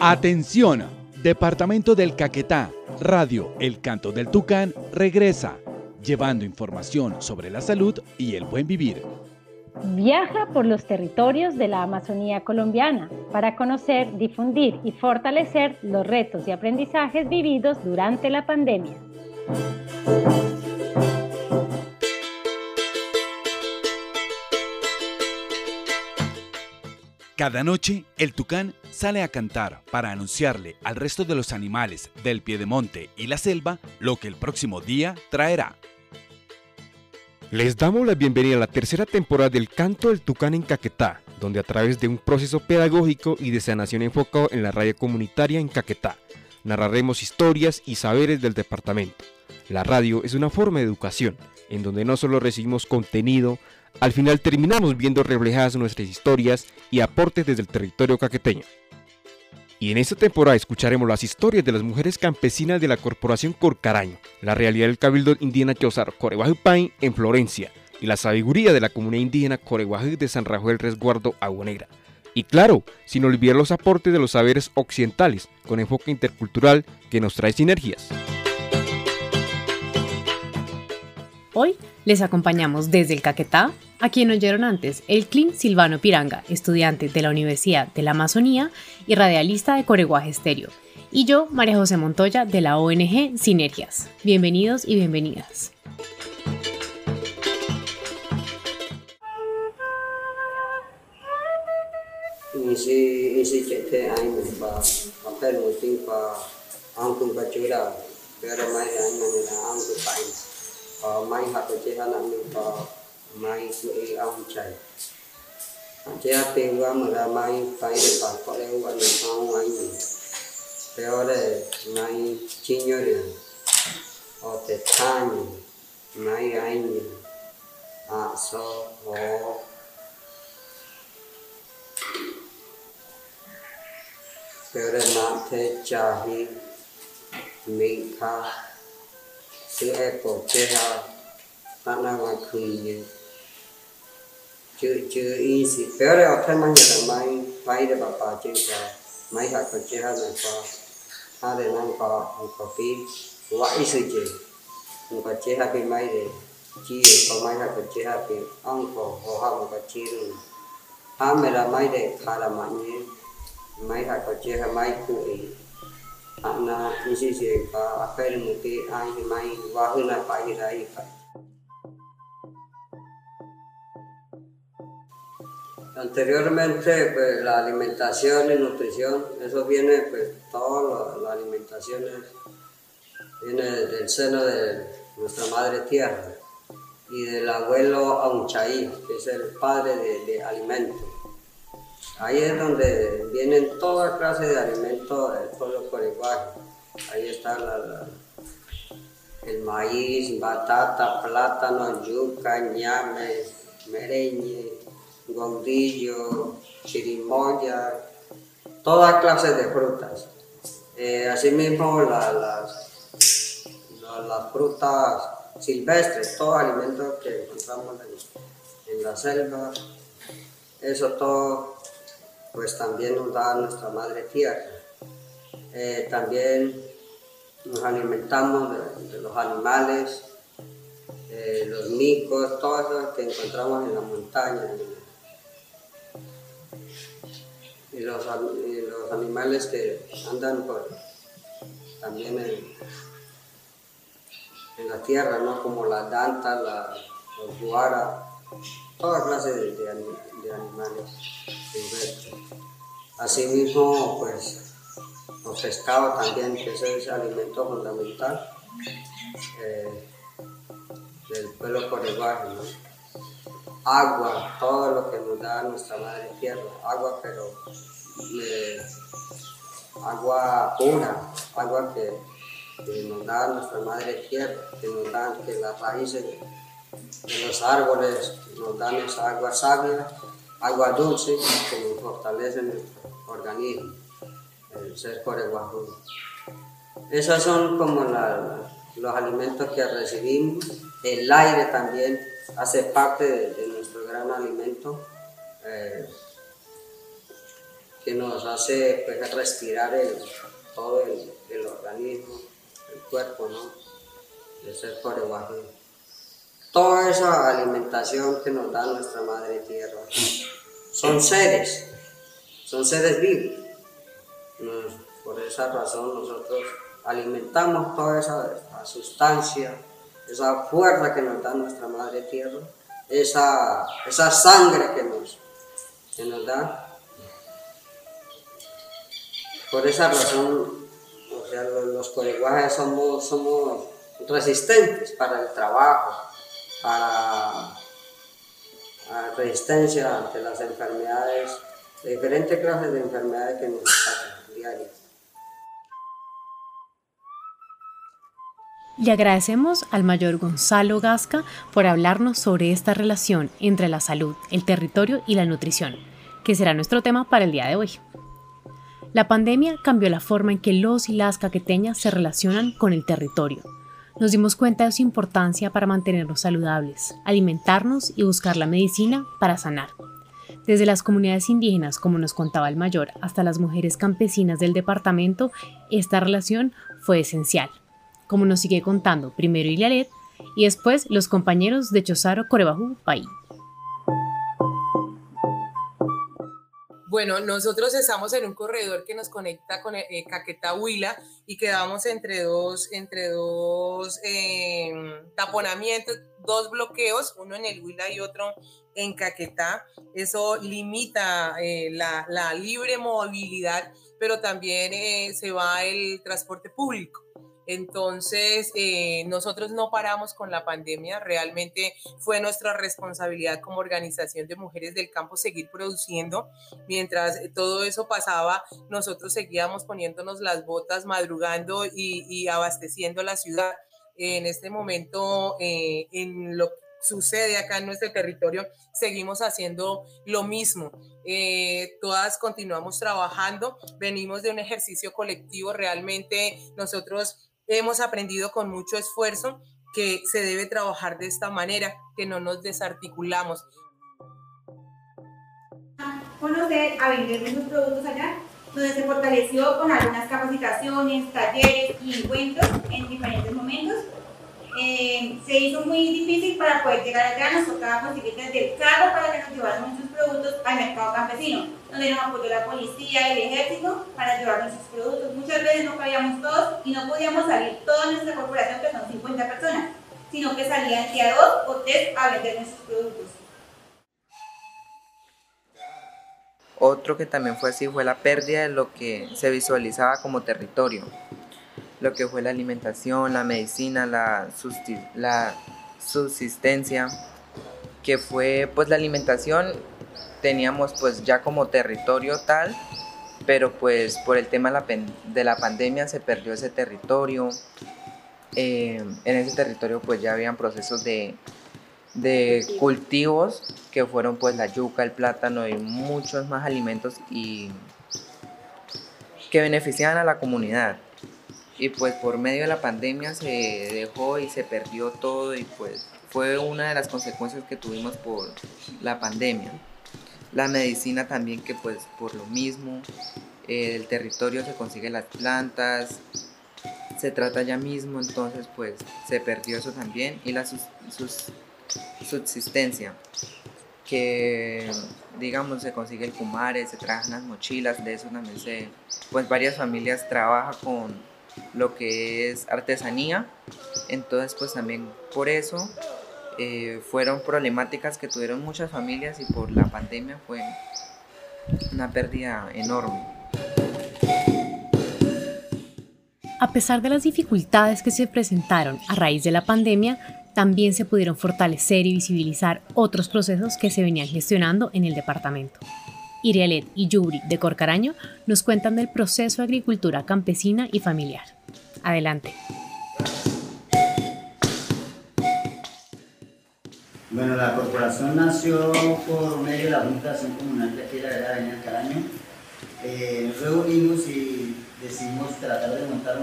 Atención, Departamento del Caquetá, Radio El Canto del Tucán regresa, llevando información sobre la salud y el buen vivir. Viaja por los territorios de la Amazonía colombiana para conocer, difundir y fortalecer los retos y aprendizajes vividos durante la pandemia. Cada noche, el tucán sale a cantar para anunciarle al resto de los animales del piedemonte y la selva lo que el próximo día traerá. Les damos la bienvenida a la tercera temporada del Canto del Tucán en Caquetá, donde a través de un proceso pedagógico y de sanación enfocado en la radio comunitaria en Caquetá, narraremos historias y saberes del departamento. La radio es una forma de educación, en donde no solo recibimos contenido, al final terminamos viendo reflejadas nuestras historias y aportes desde el territorio caqueteño. Y en esta temporada escucharemos las historias de las mujeres campesinas de la Corporación Corcaraño, la realidad del Cabildo Indígena Chozar Pain en Florencia y la sabiduría de la comunidad indígena Coreguajú de San Rafael Resguardo Aguanegra. Y claro, sin olvidar los aportes de los saberes occidentales con enfoque intercultural que nos trae sinergias. Hoy les acompañamos desde el Caquetá, a quien oyeron antes, el Clin Silvano Piranga, estudiante de la Universidad de la Amazonía y radialista de Coreguaje Estéreo, y yo, María José Montoya, de la ONG Sinergias. Bienvenidos y bienvenidas. mai suy ông chảy. Chế tiền qua mà ra mai phải phải có đeo qua được không anh mình theo để mai chi nhớ được ở tết thanh mai anh à so họ theo để mà thế cha hi mình kha sự ép e cổ chế ha ta là ngoài khử nhiều chứ chứ y sĩ bé đấy học thêm mấy giờ mấy mấy để bảo bà chơi trò mấy học còn chơi hơn là có hai để năng có một có phí vãi sự gì không có chơi hai bên mấy để chi để có mấy học còn chơi hai bên ông có hồ học một có chơi rồi hai mẹ là mấy để khá là mạnh nhé. Mấy học còn chơi hai mấy cũng ana isi sih ka akhir mungkin ai mai wahana pagi lagi Anteriormente, pues la alimentación y nutrición, eso viene, pues toda la, alimentación viene del seno de nuestra madre tierra y del abuelo Aunchaí, que es el padre de, alimentos. Ahí es donde vienen toda clase de alimentos del pueblo coreguaje. Ahí está el maíz, batata, plátano, yuca, ñame, mereñe, gordillo, chirimoya, toda clase de frutas. Eh, asimismo, las, las frutas silvestres, todo alimento que encontramos en, la selva, eso todo pues también nos da nuestra madre tierra. Eh, también nos alimentamos de, los animales, eh, los micos, todo eso que encontramos en la montaña, y los, los animales que andan por, también en, en la tierra, ¿no? como la danta, la, guara, toda clase de, de, animales silvestres. Asimismo, pues los pescados también, que es el alimento fundamental eh, del pueblo coreguaje, ¿no? Agua, todo lo que nos da nuestra madre tierra, agua pero agua pura, agua que, nos da nuestra madre tierra, que nos dan que las raíces de, los árboles nos dan esa agua sabia, agua dulce que nos fortalece nuestro organismo, el ser coreguajudo. Esos son como los alimentos que recibimos, el aire también hace parte de, nuestro gran alimento. Eh, que nos hace pues, respirar el, todo el, organismo, el cuerpo, ¿no? De ser coreguaje. Toda esa alimentación que nos da nuestra madre tierra son seres, son seres vivos. por esa razón nosotros alimentamos toda esa, sustancia, esa fuerza que nos da nuestra madre tierra, esa, esa sangre que nos, que nos da por esa razón, o sea, los, coreguajes somos, somos resistentes para el trabajo, para la resistencia ante las enfermedades, diferentes clases de enfermedades que nos pasan diarias. Le agradecemos al mayor Gonzalo Gasca por hablarnos sobre esta relación entre la salud, el territorio y la nutrición, que será nuestro tema para el día de hoy. La pandemia cambió la forma en que los y las caqueteñas se relacionan con el territorio. Nos dimos cuenta de su importancia para mantenernos saludables, alimentarnos y buscar la medicina para sanar. Desde las comunidades indígenas, como nos contaba el mayor, hasta las mujeres campesinas del departamento, esta relación fue esencial. Como nos sigue contando primero Ilialet y después los compañeros de Chosaro Corebajú Paí. Bueno, nosotros estamos en un corredor que nos conecta con eh, Caquetá Huila y quedamos entre dos, entre dos em, taponamientos, dos bloqueos, uno en el Huila y otro en Caquetá. Eso limita eh, la, la, libre movilidad, pero también eh, se va el transporte público. Entonces, eh, nosotros no paramos con la pandemia, realmente fue nuestra responsabilidad como organización de mujeres del campo seguir produciendo. Mientras todo eso pasaba, nosotros seguíamos poniéndonos las botas, madrugando y, abasteciendo la ciudad. En este momento, eh, en lo que sucede acá en nuestro territorio, seguimos haciendo lo mismo. Eh, todas continuamos trabajando, venimos de un ejercicio colectivo, realmente nosotros hemos aprendido con mucho esfuerzo que se debe trabajar de esta manera, que no nos desarticulamos. Conocer a vender nuestros productos allá, donde se fortaleció con algunas capacitaciones, talleres y encuentros en diferentes momentos eh, se hizo muy difícil para poder llegar allá, nos tocaba conseguir desde el carro para que nos llevaran nuestros productos al mercado campesino, donde nos apoyó la policía y el ejército para llevar nuestros productos. Muchas veces no cabíamos todos y no podíamos salir toda nuestra corporación, que son 50 personas, sino que salían día dos o tres a vender nuestros productos. Otro que también fue así fue la pérdida de lo que se visualizaba como territorio lo que fue la alimentación, la medicina, la, la subsistencia, que fue pues la alimentación teníamos pues ya como territorio tal, pero pues por el tema de la pandemia se perdió ese territorio. Eh, en ese territorio pues ya habían procesos de, de cultivos que fueron pues la yuca, el plátano y muchos más alimentos y que beneficiaban a la comunidad y pues por medio de la pandemia se dejó y se perdió todo y pues fue una de las consecuencias que tuvimos por la pandemia. La medicina también que pues por lo mismo, el territorio se consigue las plantas, se trata ya mismo, entonces pues se perdió eso también y la subsistencia que digamos se consigue el cumare, se trabajan las mochilas, de eso también se, pues varias familias trabajan con lo que es artesanía. Entonces, pues también por eso eh, fueron problemáticas que tuvieron muchas familias y por la pandemia fue una pérdida enorme. A pesar de las dificultades que se presentaron a raíz de la pandemia, también se pudieron fortalecer y visibilizar otros procesos que se venían gestionando en el departamento. Irialet y Yubri de Corcaraño nos cuentan del proceso de agricultura campesina y familiar. Adelante. Bueno, la corporación nació por medio de la Junta de Acción Comunal de aquí de la Avenida Caraño. Eh, nos reunimos y decidimos tratar de montar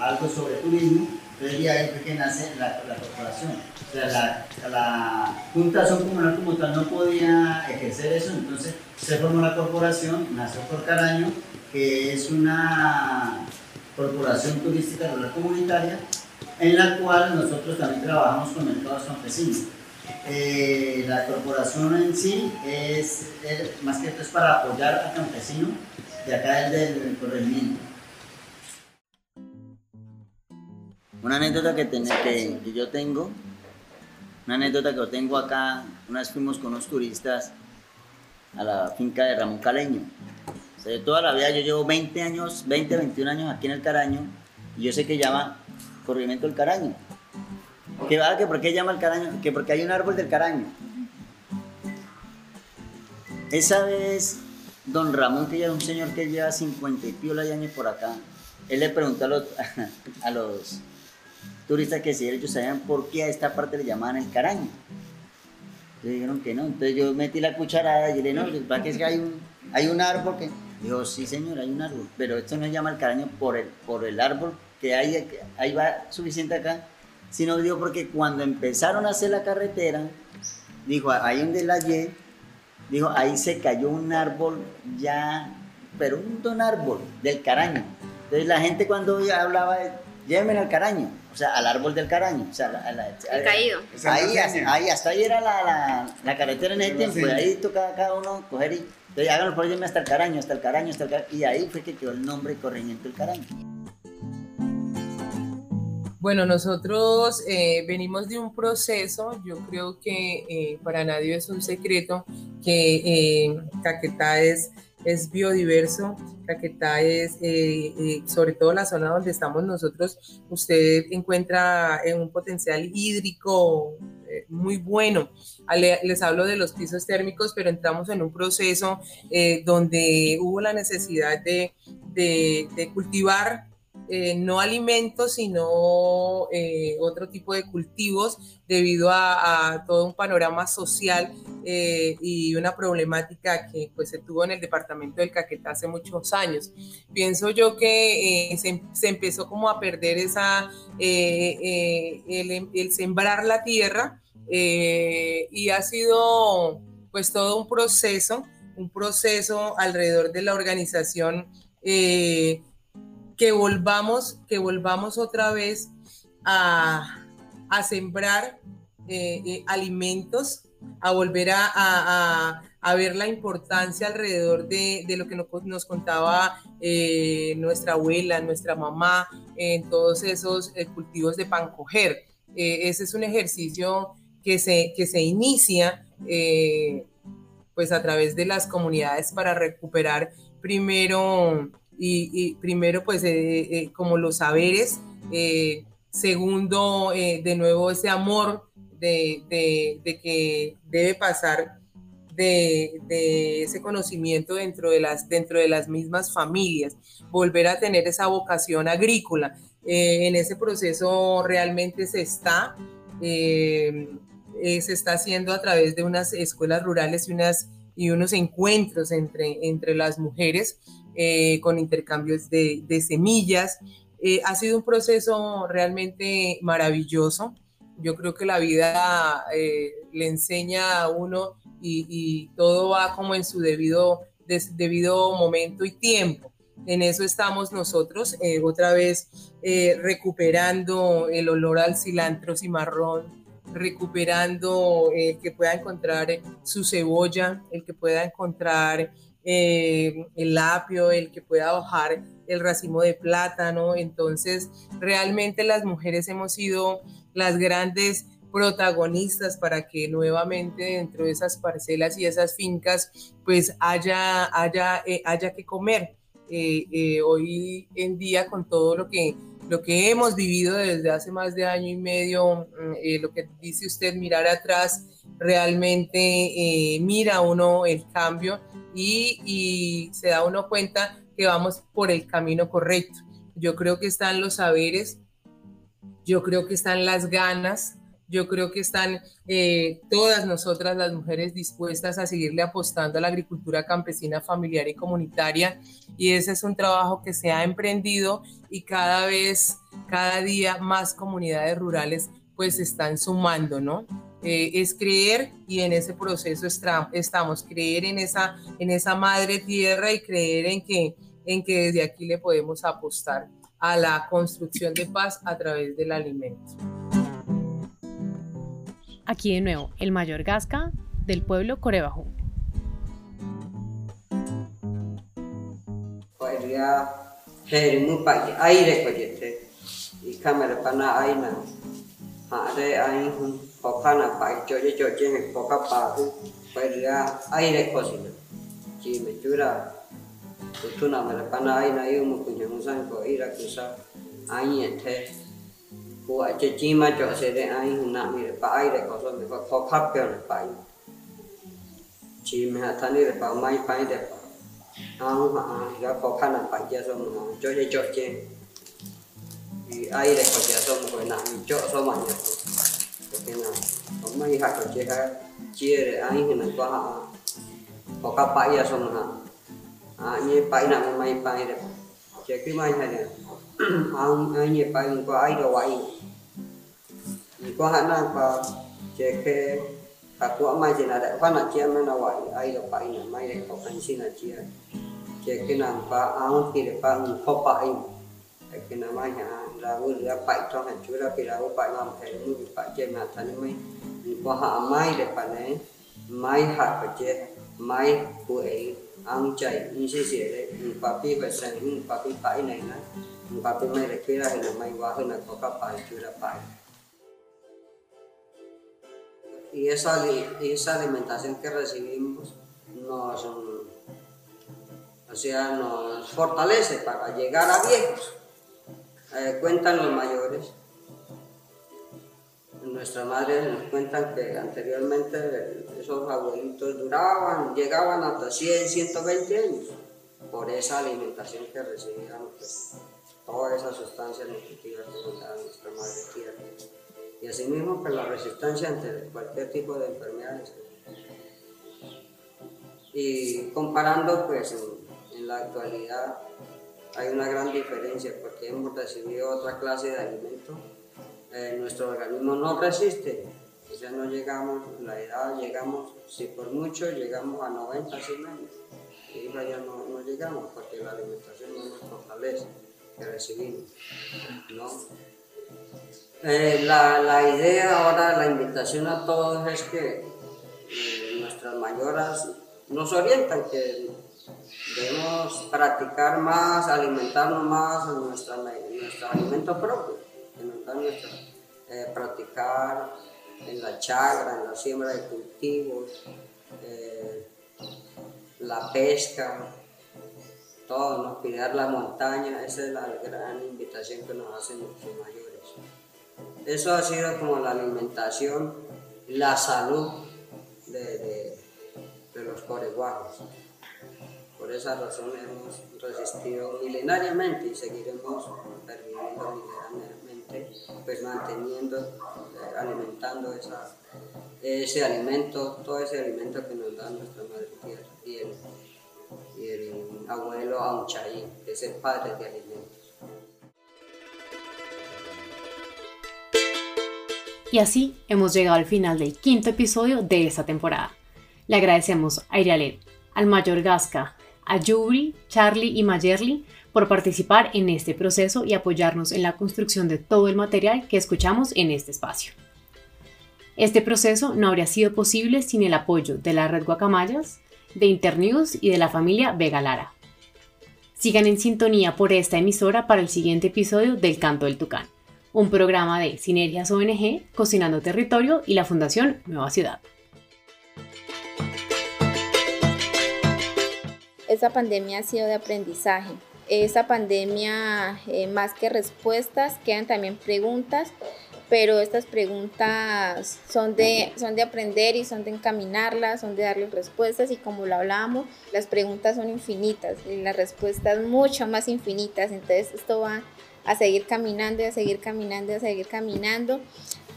algo sobre turismo Entonces de ahí fue que nace la, corporación. O sea, la, la Junta Son Comunal como tal no podía ejercer eso, entonces se formó la corporación, nació por Caraño, que es una corporación turística rural comunitaria, en la cual nosotros también trabajamos con mercados campesinos. Eh, la corporación en sí es, más que esto es para apoyar al campesino de acá del corregimiento. Una anécdota que, yo tengo, una anécdota que yo tengo acá, una vez fuimos con unos turistas a la finca de Ramón Caleño. de toda la vida, yo llevo 20 años, 20, 21 años aquí en el Caraño, y yo sé que llama corrimiento del Caraño. Que va, que por qué llama el Caraño, que porque hay un árbol del Caraño. Esa vez, don Ramón, que ya es un señor que lleva 50 y piola años por acá, él le preguntó a los, a los turistas que si ellos sabían por qué a esta parte le llamaban el caraño. Entonces dijeron que no. Entonces yo metí la cucharada y le dije, no, para que es que hay un, hay un árbol que... Dijo, sí señor, hay un árbol, pero esto no se llama el caraño por el, por el árbol que hay, ahí va suficiente acá, sino digo porque cuando empezaron a hacer la carretera, dijo, ahí donde la Y, dijo, ahí se cayó un árbol ya, pero un don árbol del caraño. Entonces la gente cuando hablaba, llévenme al caraño, o sea, al árbol del caraño. O sea, el caído. Ahí, ahí, hasta ahí era la, la, la carretera en ese tiempo, y ahí tocaba cada uno coger y. Entonces, háganlo por hasta el caraño, hasta el caraño, hasta el caraño. Y ahí fue que quedó el nombre corregimiento del caraño. Bueno, nosotros eh, venimos de un proceso, yo creo que eh, para nadie es un secreto que eh, Caquetá es es biodiverso, Caquetá es, eh, eh, sobre todo la zona donde estamos nosotros, usted encuentra eh, un potencial hídrico muy bueno. Les hablo de los pisos térmicos, pero entramos en un proceso donde hubo la necesidad de, de cultivar eh, no alimentos, sino eh, otro tipo de cultivos debido a, todo un panorama social eh, y una problemática que pues, se tuvo en el departamento del Caquetá hace muchos años. Pienso yo que se, empezó como a perder esa, el, el, sembrar la tierra y ha sido pues todo un proceso, un proceso alrededor de la organización que volvamos, que volvamos otra vez a, sembrar eh, eh, alimentos, a volver a, ver la importancia alrededor de, lo que nos, contaba eh, nuestra abuela, nuestra mamá, en todos esos cultivos de pancoger. ese es un ejercicio que se, que se inicia pues a través de las comunidades para recuperar primero y, primero pues eh, eh, como los saberes, eh, segundo de nuevo ese amor de, que debe pasar de, ese conocimiento dentro de, las, dentro de las mismas familias, volver a tener esa vocación agrícola. en ese proceso realmente se está, se está haciendo a través de unas escuelas rurales y, unas, y unos encuentros entre, entre las mujeres eh, con intercambios de, semillas. Eh, ha sido un proceso realmente maravilloso. Yo creo que la vida eh, le enseña a uno y, todo va como en su debido, debido momento y tiempo. En eso estamos nosotros, otra vez recuperando el olor al cilantro cimarrón, recuperando el que pueda encontrar su cebolla, el que pueda encontrar eh, el apio, el que pueda bajar el racimo de plátano. Entonces, realmente las mujeres hemos sido las grandes protagonistas para que nuevamente dentro de esas parcelas y esas fincas pues haya, haya, eh, haya que comer. Eh, hoy en día con todo lo que, lo que hemos vivido desde hace más de año y medio, mm, lo que dice usted, mirar atrás, realmente mira uno el cambio y, se da uno cuenta que vamos por el camino correcto. Yo creo que están los saberes, yo creo que están las ganas, yo creo que están eh, todas nosotras las mujeres dispuestas a seguirle apostando a la agricultura campesina, familiar y comunitaria. Y ese es un trabajo que se ha emprendido y cada vez, cada día más comunidades rurales pues están sumando, ¿no? Eh, es creer y en ese proceso estamos, creer en esa, en esa madre tierra y creer en que, en que desde aquí le podemos apostar a la construcción de paz a través del alimento. Aquí de nuevo, el mayor Gasca del pueblo Corebajú. Buat cuci macam sedang air nak ni lepai dek kalau ni buat kau kap kau lepai. Cuci macam ni lepai mai pai dek. Aku mah, ya kau kan lepai dia semua. Cuci cuci. Di air dek kau dia semua kau nak ni cuci semua ni. Okey nak. Kau mai hak kau cuci hak cuci dek air nak kau hak. Kau kap pai dia semua. Ah ni pai nak mai pai dek. Cuci mai hak dia. anh anye pang ko ai do wai ni ko hana pa che ke ta ko ma je na da fa na che ma na wai ai đâu pa ni mai để ko kan xin là chia. Che ke na pa ang ki để pa ang pho pa ai ke ke na nhà, là ra wo phải cho han chú ra vì là wo phải làm pe mu bi pa che ma ta ni mai hạ mai để pa này mai hạ pa che mai ku ai ang chạy như thế gì đấy. Papi phải sản papi phải này nữa. Là có các phải chú ra phải y esa, esa alimentación que recibimos nos, o sea, nos fortalece para llegar a viejos. Eh, cuentan los mayores, nuestras madres nos cuentan que anteriormente esos abuelitos duraban, llegaban hasta 100, 120 años por esa alimentación que recibían, pues, todas esas sustancias nutritivas que nos daba nuestra madre tierra y asimismo por la resistencia ante cualquier tipo de enfermedades. Y comparando, pues en, la actualidad hay una gran diferencia porque hemos recibido otra clase de alimento. Eh, nuestro organismo no resiste, o sea, no llegamos, la edad llegamos, si por mucho llegamos a 90, 100 años, y ya no, no llegamos porque la alimentación no nos fortalece que recibimos. ¿no? Eh, la, la, idea ahora, la invitación a todos es que eh, nuestras mayoras nos orientan que debemos practicar más, alimentarnos más en nuestra, nuestro alimento propio, da nuestra, eh, practicar en la chagra, en la siembra de cultivos, la pesca, todo, ¿no? cuidar la montaña, esa es la gran invitación que nos hacen nuestros mayores. Eso ha sido como la alimentación, la salud de, los coreguajos. Por esa razón hemos resistido milenariamente y seguiremos perviviendo milenariamente, pues manteniendo, eh, alimentando ese alimento, todo ese alimento que nos da nuestra el abuelo Auchaí, que es el padre de alimentos. Y así hemos llegado al final del quinto episodio de esta temporada. Le agradecemos a Irialet, al mayor Gasca, a Yuri, Charlie y Mayerly por participar en este proceso y apoyarnos en la construcción de todo el material que escuchamos en este espacio. Este proceso no habría sido posible sin el apoyo de la Red Guacamayas, de Internews y de la familia Vega Lara. Sigan en sintonía por esta emisora para el siguiente episodio del Canto del Tucán un programa de Sinergias ONG, Cocinando Territorio y la Fundación Nueva Ciudad. Esta pandemia ha sido de aprendizaje. Esta pandemia, eh, más que respuestas, quedan también preguntas, pero estas preguntas son de, son de aprender y son de encaminarlas, son de darles respuestas y como lo hablábamos, las preguntas son infinitas y las respuestas mucho más infinitas. Entonces esto va a seguir caminando y a seguir caminando y a seguir caminando.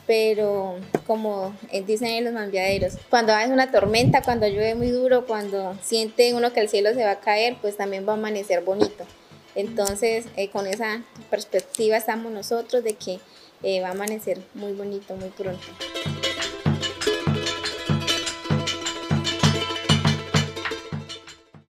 pero como eh, dicen en los manviaderos, cuando hay una tormenta, cuando llueve muy duro, cuando siente uno que el cielo se va a caer, pues también va a amanecer bonito. Entonces, eh, con esa perspectiva estamos nosotros de que eh, va a amanecer muy bonito muy pronto.